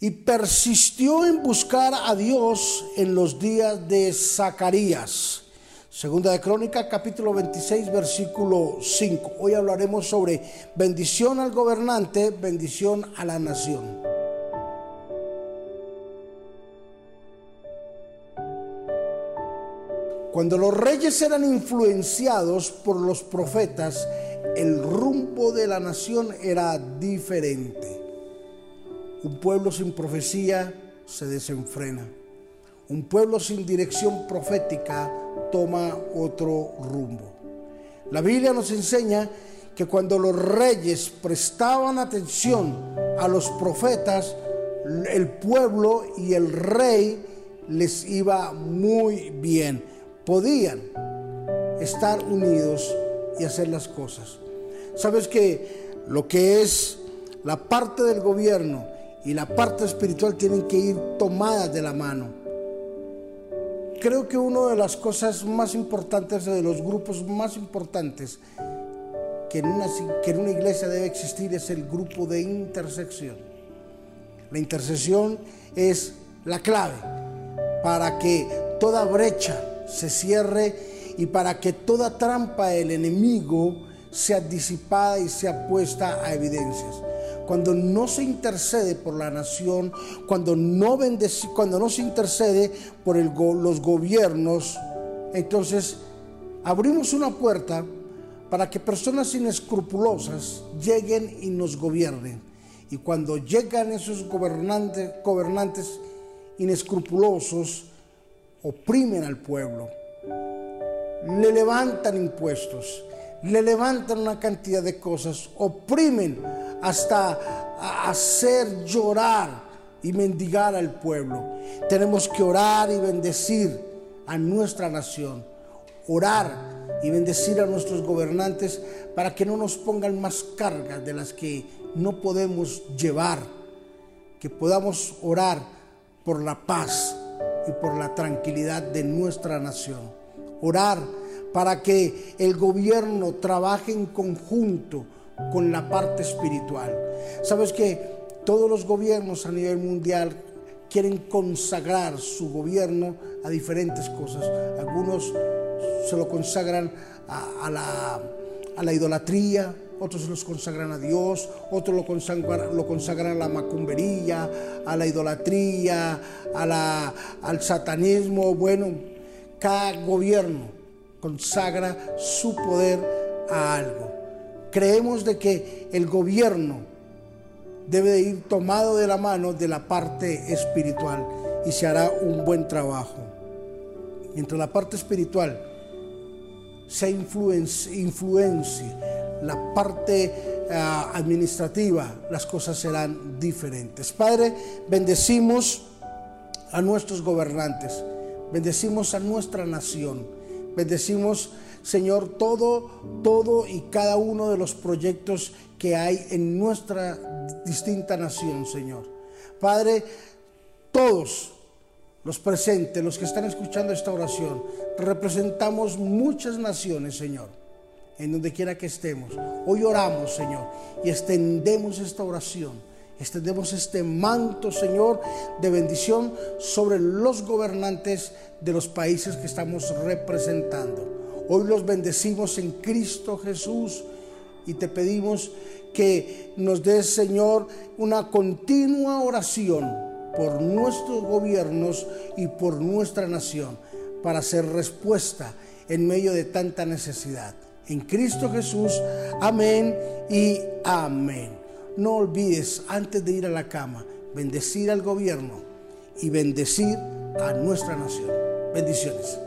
y persistió en buscar a Dios en los días de Zacarías. Segunda de Crónica, capítulo 26, versículo 5. Hoy hablaremos sobre bendición al gobernante, bendición a la nación. Cuando los reyes eran influenciados por los profetas, el rumbo de la nación era diferente. Un pueblo sin profecía se desenfrena. Un pueblo sin dirección profética toma otro rumbo. La Biblia nos enseña que cuando los reyes prestaban atención a los profetas, el pueblo y el rey les iba muy bien. Podían estar unidos y hacer las cosas. Sabes que lo que es la parte del gobierno y la parte espiritual tienen que ir tomadas de la mano. Creo que una de las cosas más importantes, de los grupos más importantes que en, una, que en una iglesia debe existir es el grupo de intersección. La intersección es la clave para que toda brecha se cierre y para que toda trampa del enemigo sea disipada y sea puesta a evidencias cuando no se intercede por la nación, cuando no, cuando no se intercede por los gobiernos, entonces abrimos una puerta para que personas inescrupulosas lleguen y nos gobiernen. Y cuando llegan esos gobernantes, gobernantes inescrupulosos, oprimen al pueblo, le levantan impuestos, le levantan una cantidad de cosas, oprimen hasta hacer llorar y mendigar al pueblo. Tenemos que orar y bendecir a nuestra nación, orar y bendecir a nuestros gobernantes para que no nos pongan más cargas de las que no podemos llevar, que podamos orar por la paz y por la tranquilidad de nuestra nación. Orar para que el gobierno trabaje en conjunto con la parte espiritual. Sabes que todos los gobiernos a nivel mundial quieren consagrar su gobierno a diferentes cosas. Algunos se lo consagran a, la, idolatría, otros los consagran a Dios, otros lo consagran, a la macumbería, a la idolatría, al satanismo. Bueno, cada gobierno consagra su poder a algo creemos de que el gobierno debe de ir tomado de la mano de la parte espiritual y se hará un buen trabajo. Mientras la parte espiritual se influencie, la parte ah, administrativa, las cosas serán diferentes. Padre, bendecimos a nuestros gobernantes, bendecimos a nuestra nación, bendecimos Señor, todo, todo y cada uno de los proyectos que hay en nuestra distinta nación, Señor. Padre, todos los presentes, los que están escuchando esta oración, representamos muchas naciones, Señor, en donde quiera que estemos. Hoy oramos, Señor, y extendemos esta oración. Extendemos este manto, Señor, de bendición sobre los gobernantes de los países que estamos representando. Hoy los bendecimos en Cristo Jesús y te pedimos que nos des, Señor, una continua oración por nuestros gobiernos y por nuestra nación para hacer respuesta en medio de tanta necesidad. En Cristo Jesús, amén y amén. No olvides, antes de ir a la cama, bendecir al gobierno y bendecir a nuestra nación. Bendiciones.